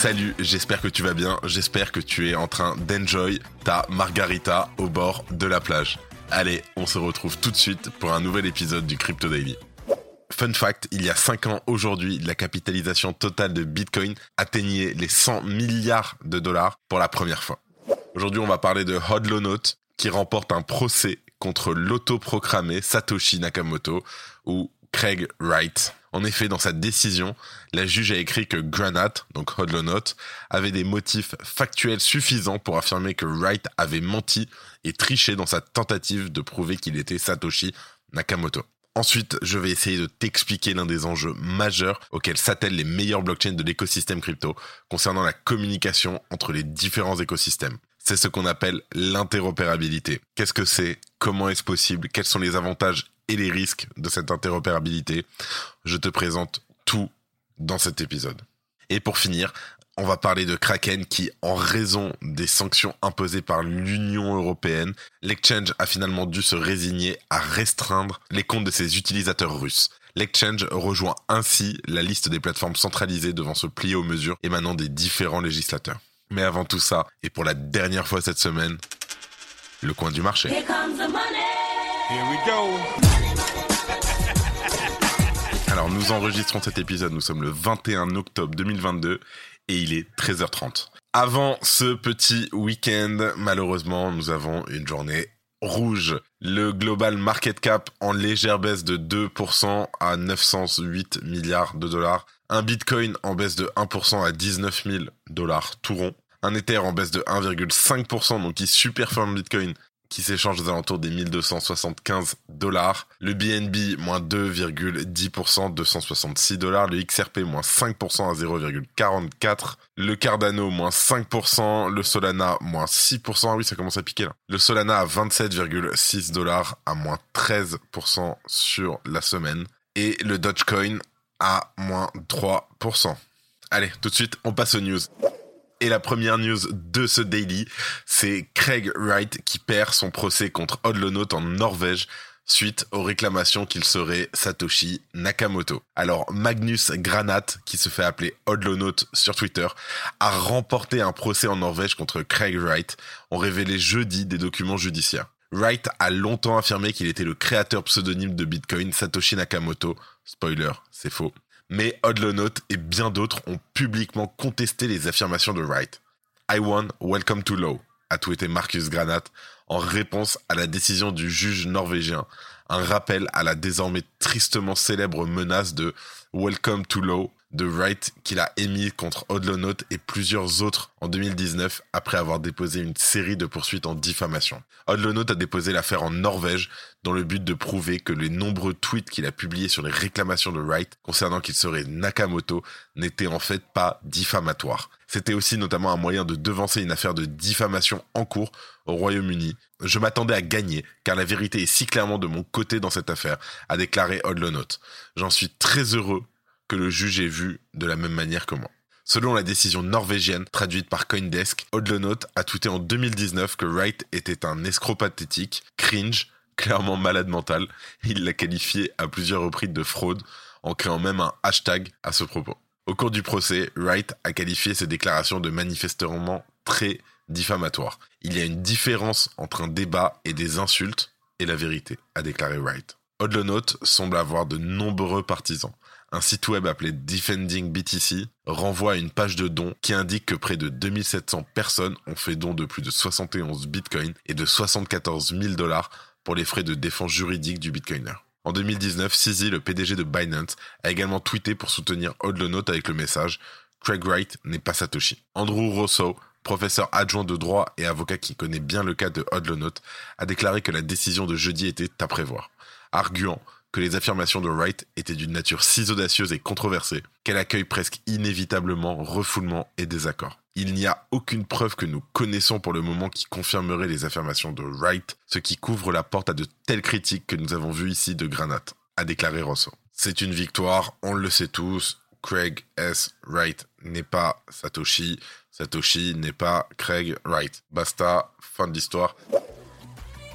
Salut, j'espère que tu vas bien, j'espère que tu es en train d'enjoy ta margarita au bord de la plage. Allez, on se retrouve tout de suite pour un nouvel épisode du Crypto Daily. Fun fact, il y a 5 ans aujourd'hui, la capitalisation totale de Bitcoin atteignait les 100 milliards de dollars pour la première fois. Aujourd'hui, on va parler de Hodlonaut qui remporte un procès contre l'autoproclamé Satoshi Nakamoto ou Craig Wright. En effet, dans sa décision, la juge a écrit que Granat, donc Hodlonaut, avait des motifs factuels suffisants pour affirmer que Wright avait menti et triché dans sa tentative de prouver qu'il était Satoshi Nakamoto. Ensuite, je vais essayer de t'expliquer l'un des enjeux majeurs auxquels s'attellent les meilleures blockchains de l'écosystème crypto concernant la communication entre les différents écosystèmes. C'est ce qu'on appelle l'interopérabilité. Qu'est-ce que c'est? Comment est-ce possible? Quels sont les avantages et les risques de cette interopérabilité Je te présente tout dans cet épisode. Et pour finir, on va parler de Kraken qui, en raison des sanctions imposées par l'Union européenne, l'exchange a finalement dû se résigner à restreindre les comptes de ses utilisateurs russes. L'exchange rejoint ainsi la liste des plateformes centralisées devant se plier aux mesures émanant des différents législateurs. Mais avant tout ça, et pour la dernière fois cette semaine, le coin du marché. Alors nous enregistrons cet épisode, nous sommes le 21 octobre 2022 et il est 13h30. Avant ce petit week-end, malheureusement, nous avons une journée rouge. Le global market cap en légère baisse de 2% à 908 milliards de dollars. Un bitcoin en baisse de 1% à 19 000 dollars tout rond. Un Ether en baisse de 1,5%, donc qui superforme Bitcoin qui s'échange aux alentours des 1275 dollars. Le BNB, moins 2,10%, 266 dollars. Le XRP, moins 5% à 0,44. Le Cardano, moins 5%. Le Solana, moins 6%. Ah oui, ça commence à piquer là. Le Solana à 27,6 dollars, à moins 13% sur la semaine. Et le Dogecoin à moins 3%. Allez, tout de suite, on passe aux news. Et la première news de ce daily, c'est Craig Wright qui perd son procès contre Hodlonaut en Norvège suite aux réclamations qu'il serait Satoshi Nakamoto. Alors Magnus Granat, qui se fait appeler Hodlonaut sur Twitter, a remporté un procès en Norvège contre Craig Wright, ont révélé jeudi des documents judiciaires. Wright a longtemps affirmé qu'il était le créateur pseudonyme de Bitcoin, Satoshi Nakamoto. Spoiler, c'est faux mais Hodlonaut et bien d'autres ont publiquement contesté les affirmations de Wright. I won, welcome to law, a tweeté Marcus Granat en réponse à la décision du juge norvégien, un rappel à la désormais tristement célèbre menace de Welcome to law de Wright qu'il a émis contre Hodlonaut et plusieurs autres en 2019 après avoir déposé une série de poursuites en diffamation. Hodlonaut a déposé l'affaire en Norvège dans le but de prouver que les nombreux tweets qu'il a publiés sur les réclamations de Wright concernant qu'il serait Nakamoto n'étaient en fait pas diffamatoires. C'était aussi notamment un moyen de devancer une affaire de diffamation en cours au Royaume-Uni. Je m'attendais à gagner, car la vérité est si clairement de mon côté dans cette affaire, a déclaré Hodlonaut. J'en suis très heureux que le juge ait vu de la même manière que moi. Selon la décision norvégienne traduite par Coindesk, Hodlonaut a tweeté en 2019 que Wright était un escroc pathétique, cringe, clairement malade mental. Il l'a qualifié à plusieurs reprises de fraude en créant même un hashtag à ce propos. Au cours du procès, Wright a qualifié ses déclarations de manifestement très diffamatoires. Il y a une différence entre un débat et des insultes et la vérité, a déclaré Wright. Hodlonaut semble avoir de nombreux partisans un site web appelé Defending BTC renvoie à une page de dons qui indique que près de 2700 personnes ont fait don de plus de 71 bitcoins et de 74 000 dollars pour les frais de défense juridique du bitcoiner. En 2019, Sizi, le PDG de Binance, a également tweeté pour soutenir Hodlonaut avec le message Craig Wright n'est pas Satoshi. Andrew Rosso, professeur adjoint de droit et avocat qui connaît bien le cas de Hodlonaut, a déclaré que la décision de jeudi était à prévoir, arguant que les affirmations de Wright étaient d'une nature si audacieuse et controversée qu'elle accueille presque inévitablement refoulement et désaccord. Il n'y a aucune preuve que nous connaissons pour le moment qui confirmerait les affirmations de Wright, ce qui couvre la porte à de telles critiques que nous avons vues ici de Granat, a déclaré Rosso. C'est une victoire, on le sait tous. Craig S. Wright n'est pas Satoshi. Satoshi n'est pas Craig Wright. Basta, fin de l'histoire.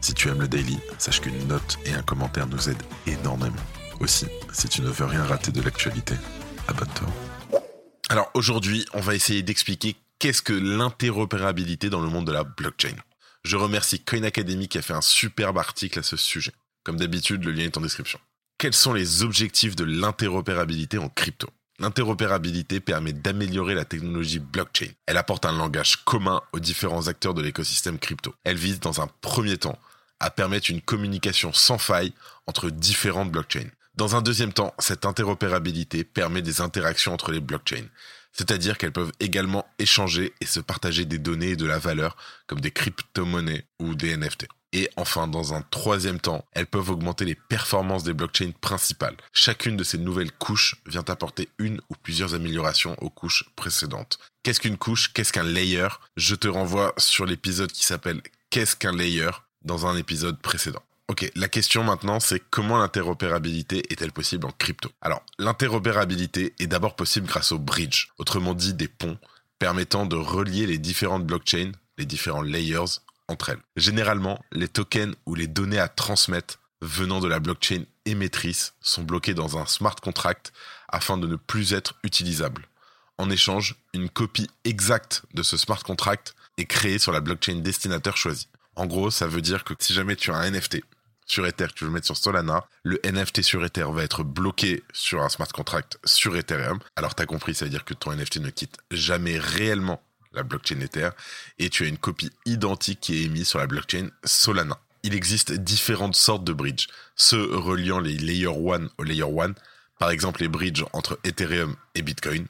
Si tu aimes le daily, sache qu'une note et un commentaire nous aident énormément. Aussi, si tu ne veux rien rater de l'actualité, abonne-toi. Alors aujourd'hui, on va essayer d'expliquer qu'est-ce que l'interopérabilité dans le monde de la blockchain. Je remercie Coin Academy qui a fait un superbe article à ce sujet. Comme d'habitude, le lien est en description. Quels sont les objectifs de l'interopérabilité en crypto? L'interopérabilité permet d'améliorer la technologie blockchain. Elle apporte un langage commun aux différents acteurs de l'écosystème crypto. Elle vise dans un premier temps à permettre une communication sans faille entre différentes blockchains. Dans un deuxième temps, cette interopérabilité permet des interactions entre les blockchains, c'est-à-dire qu'elles peuvent également échanger et se partager des données et de la valeur comme des crypto-monnaies ou des NFT. Et enfin, dans un troisième temps, elles peuvent augmenter les performances des blockchains principales. Chacune de ces nouvelles couches vient apporter une ou plusieurs améliorations aux couches précédentes. Qu'est-ce qu'une couche? Qu'est-ce qu'un layer? Je te renvoie sur l'épisode qui s'appelle Qu'est-ce qu'un layer? Dans un épisode précédent. Ok, la question maintenant, c'est comment l'interopérabilité est-elle possible en crypto? Alors, l'interopérabilité est d'abord possible grâce aux bridges, autrement dit des ponts, permettant de relier les différentes blockchains, les différents layers, entre elles. Généralement, les tokens ou les données à transmettre venant de la blockchain émettrice sont bloqués dans un smart contract afin de ne plus être utilisables. En échange, une copie exacte de ce smart contract est créée sur la blockchain destinataire choisie. En gros, ça veut dire que si jamais tu as un NFT sur Ether que tu veux mettre sur Solana, le NFT sur Ether va être bloqué sur un smart contract sur Ethereum. Alors tu as compris, ça veut dire que ton NFT ne quitte jamais réellement la blockchain Ether et tu as une copie identique qui est émise sur la blockchain Solana. Il existe différentes sortes de bridges, ceux reliant les layer 1 au layer 1, par exemple les bridges entre Ethereum et Bitcoin,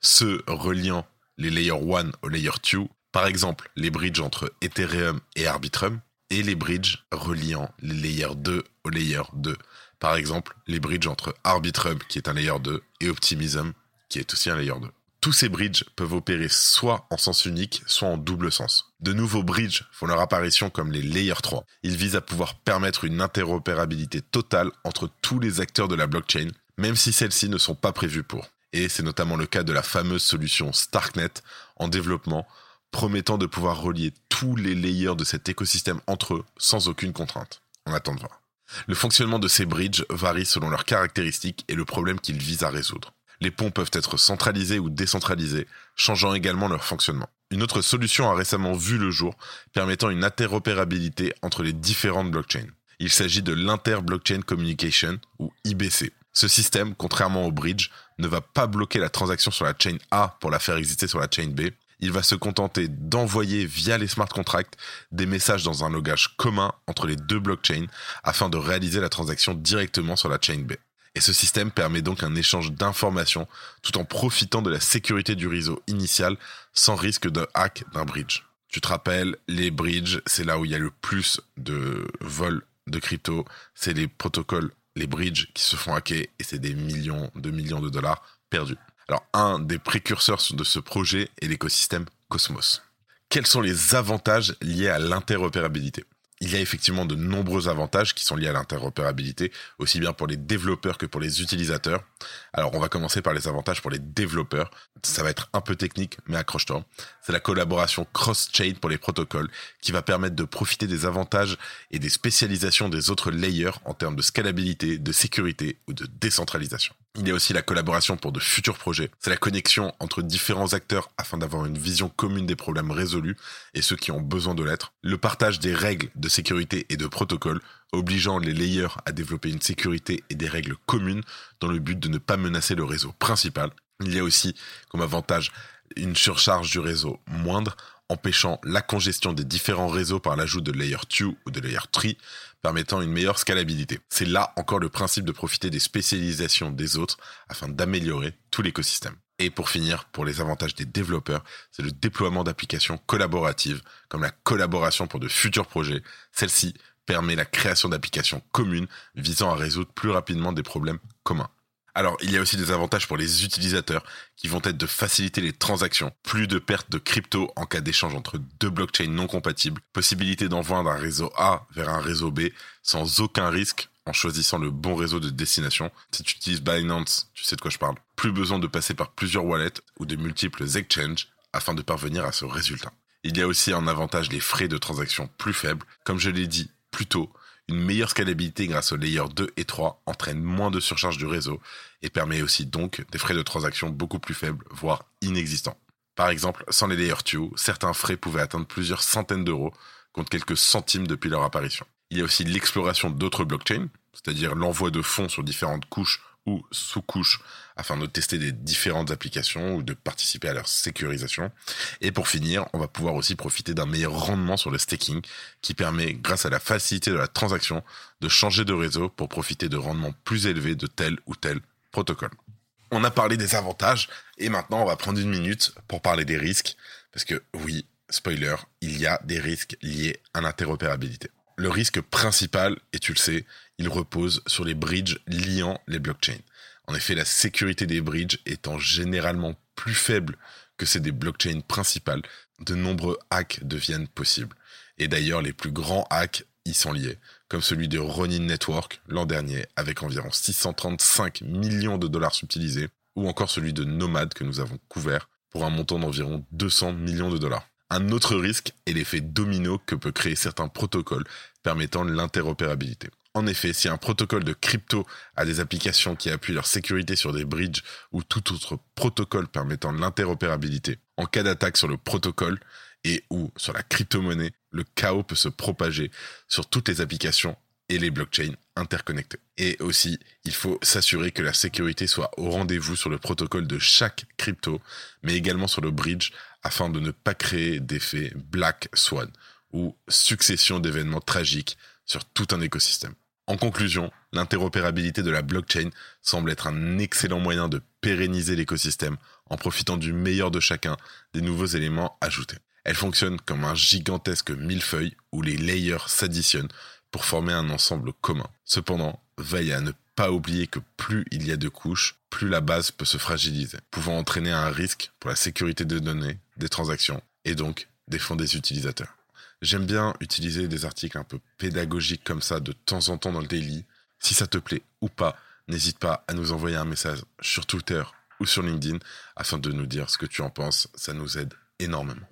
ceux reliant les layer 1 au layer 2, par exemple les bridges entre Ethereum et Arbitrum, et les bridges reliant les layers 2 au layer 2. Par exemple, les bridges entre Arbitrum, qui est un layer 2, et Optimism, qui est aussi un layer 2. Tous ces bridges peuvent opérer soit en sens unique, soit en double sens. De nouveaux bridges font leur apparition comme les Layer 3. Ils visent à pouvoir permettre une interopérabilité totale entre tous les acteurs de la blockchain, même si celles-ci ne sont pas prévues pour. Et c'est notamment le cas de la fameuse solution Starknet en développement promettant de pouvoir relier tous les layers de cet écosystème entre eux sans aucune contrainte. On attend de voir. Le fonctionnement de ces bridges varie selon leurs caractéristiques et le problème qu'ils visent à résoudre. Les ponts peuvent être centralisés ou décentralisés, changeant également leur fonctionnement. Une autre solution a récemment vu le jour, permettant une interopérabilité entre les différentes blockchains. Il s'agit de l'Inter-Blockchain Communication, ou IBC. Ce système, contrairement au bridge, ne va pas bloquer la transaction sur la chain A pour la faire exister sur la chain B, il va se contenter d'envoyer via les smart contracts des messages dans un logage commun entre les deux blockchains afin de réaliser la transaction directement sur la chain B. Et ce système permet donc un échange d'informations tout en profitant de la sécurité du réseau initial sans risque de hack d'un bridge. Tu te rappelles, les bridges, c'est là où il y a le plus de vols de crypto, c'est les protocoles, les bridges qui se font hacker et c'est des millions de millions de dollars perdus. Alors, un des précurseurs de ce projet est l'écosystème Cosmos. Quels sont les avantages liés à l'interopérabilité? Il y a effectivement de nombreux avantages qui sont liés à l'interopérabilité, aussi bien pour les développeurs que pour les utilisateurs. Alors on va commencer par les avantages pour les développeurs. Ça va être un peu technique, mais accroche-toi. C'est la collaboration cross-chain pour les protocoles qui va permettre de profiter des avantages et des spécialisations des autres layers en termes de scalabilité, de sécurité ou de décentralisation. Il y a aussi la collaboration pour de futurs projets. C'est la connexion entre différents acteurs afin d'avoir une vision commune des problèmes résolus et ceux qui ont besoin de l'être. Le partage des règles de sécurité et de protocoles, obligeant les layers à développer une sécurité et des règles communes dans le but de ne pas menacer le réseau principal. Il y a aussi comme avantage une surcharge du réseau moindre empêchant la congestion des différents réseaux par l'ajout de layer 2 ou de layer 3, permettant une meilleure scalabilité. C'est là encore le principe de profiter des spécialisations des autres afin d'améliorer tout l'écosystème. Et pour finir, pour les avantages des développeurs, c'est le déploiement d'applications collaboratives, comme la collaboration pour de futurs projets. Celle-ci permet la création d'applications communes visant à résoudre plus rapidement des problèmes communs. Alors, il y a aussi des avantages pour les utilisateurs qui vont être de faciliter les transactions, plus de pertes de crypto en cas d'échange entre deux blockchains non compatibles, possibilité d'envoi d'un réseau A vers un réseau B sans aucun risque en choisissant le bon réseau de destination. Si tu utilises Binance, tu sais de quoi je parle. Plus besoin de passer par plusieurs wallets ou de multiples exchanges afin de parvenir à ce résultat. Il y a aussi en avantage les frais de transaction plus faibles. Comme je l'ai dit plus tôt, une meilleure scalabilité grâce aux layers 2 et 3 entraîne moins de surcharge du réseau et permet aussi donc des frais de transaction beaucoup plus faibles, voire inexistants. Par exemple, sans les layers 2, certains frais pouvaient atteindre plusieurs centaines d'euros contre quelques centimes depuis leur apparition. Il y a aussi l'exploration d'autres blockchains, c'est-à-dire l'envoi de fonds sur différentes couches ou sous-couches afin de tester des différentes applications ou de participer à leur sécurisation. Et pour finir, on va pouvoir aussi profiter d'un meilleur rendement sur le staking qui permet, grâce à la facilité de la transaction, de changer de réseau pour profiter de rendements plus élevés de tel ou tel protocole. On a parlé des avantages et maintenant on va prendre une minute pour parler des risques parce que oui, spoiler, il y a des risques liés à l'interopérabilité. Le risque principal, et tu le sais, il repose sur les bridges liant les blockchains. En effet, la sécurité des bridges étant généralement plus faible que celle des blockchains principales, de nombreux hacks deviennent possibles. Et d'ailleurs, les plus grands hacks y sont liés, comme celui de Ronin Network l'an dernier, avec environ 635 millions de dollars subtilisés, ou encore celui de Nomad que nous avons couvert pour un montant d'environ 200 millions de dollars. Un autre risque est l'effet domino que peut créer certains protocoles permettant l'interopérabilité. En effet, si un protocole de crypto a des applications qui appuient leur sécurité sur des bridges ou tout autre protocole permettant l'interopérabilité, en cas d'attaque sur le protocole et ou sur la crypto-monnaie, le chaos peut se propager sur toutes les applications et les blockchains interconnectés. Et aussi, il faut s'assurer que la sécurité soit au rendez-vous sur le protocole de chaque crypto, mais également sur le bridge afin de ne pas créer d'effet Black Swan ou succession d'événements tragiques sur tout un écosystème. En conclusion, l'interopérabilité de la blockchain semble être un excellent moyen de pérenniser l'écosystème en profitant du meilleur de chacun des nouveaux éléments ajoutés. Elle fonctionne comme un gigantesque millefeuille où les layers s'additionnent pour former un ensemble commun. Cependant, veille à ne pas oublier que plus il y a de couches, plus la base peut se fragiliser, pouvant entraîner un risque pour la sécurité des données, des transactions et donc des fonds des utilisateurs. J'aime bien utiliser des articles un peu pédagogiques comme ça de temps en temps dans le daily. Si ça te plaît ou pas, n'hésite pas à nous envoyer un message sur Twitter ou sur LinkedIn afin de nous dire ce que tu en penses. Ça nous aide énormément.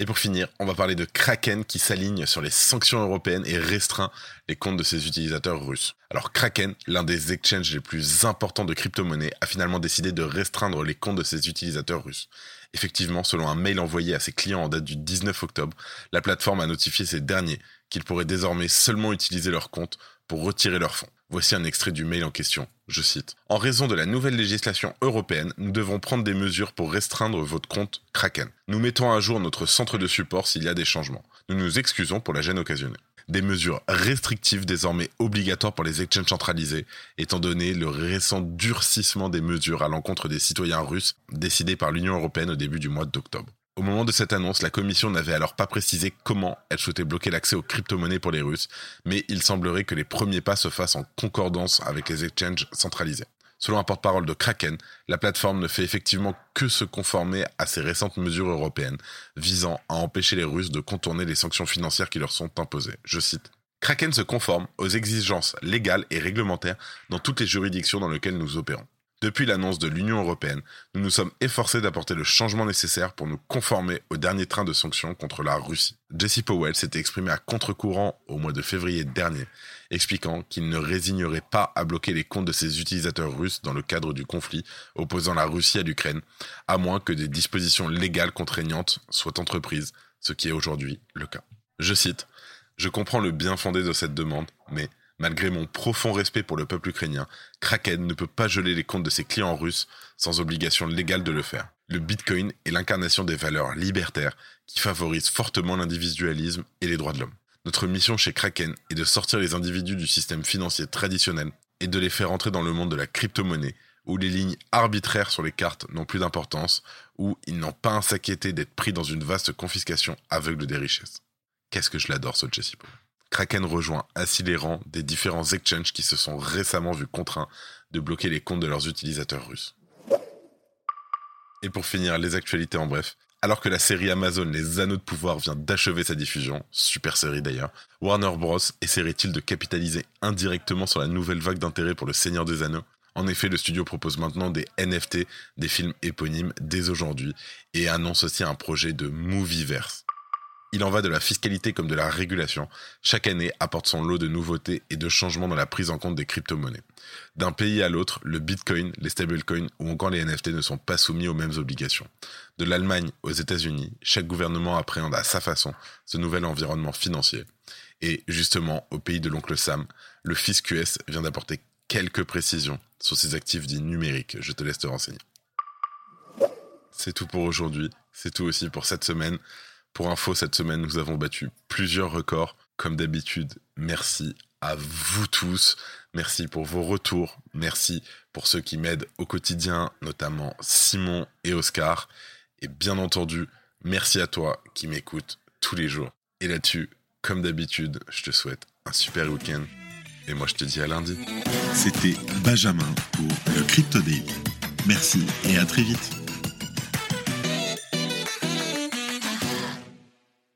Et pour finir, on va parler de Kraken qui s'aligne sur les sanctions européennes et restreint les comptes de ses utilisateurs russes. Alors Kraken, l'un des exchanges les plus importants de crypto-monnaies, a finalement décidé de restreindre les comptes de ses utilisateurs russes. Effectivement, selon un mail envoyé à ses clients en date du 19 octobre, la plateforme a notifié ces derniers qu'ils pourraient désormais seulement utiliser leur compte pour retirer leurs fonds. Voici un extrait du mail en question. Je cite. En raison de la nouvelle législation européenne, nous devons prendre des mesures pour restreindre votre compte Kraken. Nous mettons à jour notre centre de support s'il y a des changements. Nous nous excusons pour la gêne occasionnée. Des mesures restrictives désormais obligatoires pour les exchanges centralisés, étant donné le récent durcissement des mesures à l'encontre des citoyens russes décidées par l'Union européenne au début du mois d'octobre. Au moment de cette annonce, la Commission n'avait alors pas précisé comment elle souhaitait bloquer l'accès aux crypto-monnaies pour les Russes, mais il semblerait que les premiers pas se fassent en concordance avec les exchanges centralisés. Selon un porte-parole de Kraken, la plateforme ne fait effectivement que se conformer à ces récentes mesures européennes visant à empêcher les Russes de contourner les sanctions financières qui leur sont imposées. Je cite. Kraken se conforme aux exigences légales et réglementaires dans toutes les juridictions dans lesquelles nous opérons. Depuis l'annonce de l'Union européenne, nous nous sommes efforcés d'apporter le changement nécessaire pour nous conformer au dernier train de sanctions contre la Russie. Jesse Powell s'était exprimé à contre-courant au mois de février dernier, expliquant qu'il ne résignerait pas à bloquer les comptes de ses utilisateurs russes dans le cadre du conflit opposant la Russie à l'Ukraine, à moins que des dispositions légales contraignantes soient entreprises, ce qui est aujourd'hui le cas. Je cite, Je comprends le bien fondé de cette demande, mais Malgré mon profond respect pour le peuple ukrainien, Kraken ne peut pas geler les comptes de ses clients russes sans obligation légale de le faire. Le Bitcoin est l'incarnation des valeurs libertaires qui favorisent fortement l'individualisme et les droits de l'homme. Notre mission chez Kraken est de sortir les individus du système financier traditionnel et de les faire entrer dans le monde de la crypto-monnaie où les lignes arbitraires sur les cartes n'ont plus d'importance, où ils n'ont pas à s'inquiéter d'être pris dans une vaste confiscation aveugle des richesses. Qu'est-ce que je l'adore ce Jesse Kraken rejoint ainsi les rangs des différents exchanges qui se sont récemment vus contraints de bloquer les comptes de leurs utilisateurs russes. Et pour finir, les actualités en bref. Alors que la série Amazon Les Anneaux de Pouvoir vient d'achever sa diffusion, super série d'ailleurs, Warner Bros. essaierait-il de capitaliser indirectement sur la nouvelle vague d'intérêt pour le Seigneur des Anneaux? En effet, le studio propose maintenant des NFT, des films éponymes, dès aujourd'hui, et annonce aussi un projet de Movieverse. Il en va de la fiscalité comme de la régulation. Chaque année apporte son lot de nouveautés et de changements dans la prise en compte des crypto-monnaies. D'un pays à l'autre, le Bitcoin, les stablecoins ou encore les NFT ne sont pas soumis aux mêmes obligations. De l'Allemagne aux États-Unis, chaque gouvernement appréhende à sa façon ce nouvel environnement financier. Et justement, au pays de l'oncle Sam, le fisc US vient d'apporter quelques précisions sur ses actifs dits numériques. Je te laisse te renseigner. C'est tout pour aujourd'hui. C'est tout aussi pour cette semaine. Pour info, cette semaine, nous avons battu plusieurs records. Comme d'habitude, merci à vous tous. Merci pour vos retours. Merci pour ceux qui m'aident au quotidien, notamment Simon et Oscar. Et bien entendu, merci à toi qui m'écoutes tous les jours. Et là-dessus, comme d'habitude, je te souhaite un super week-end. Et moi, je te dis à lundi. C'était Benjamin pour le Crypto Daily. Merci et à très vite.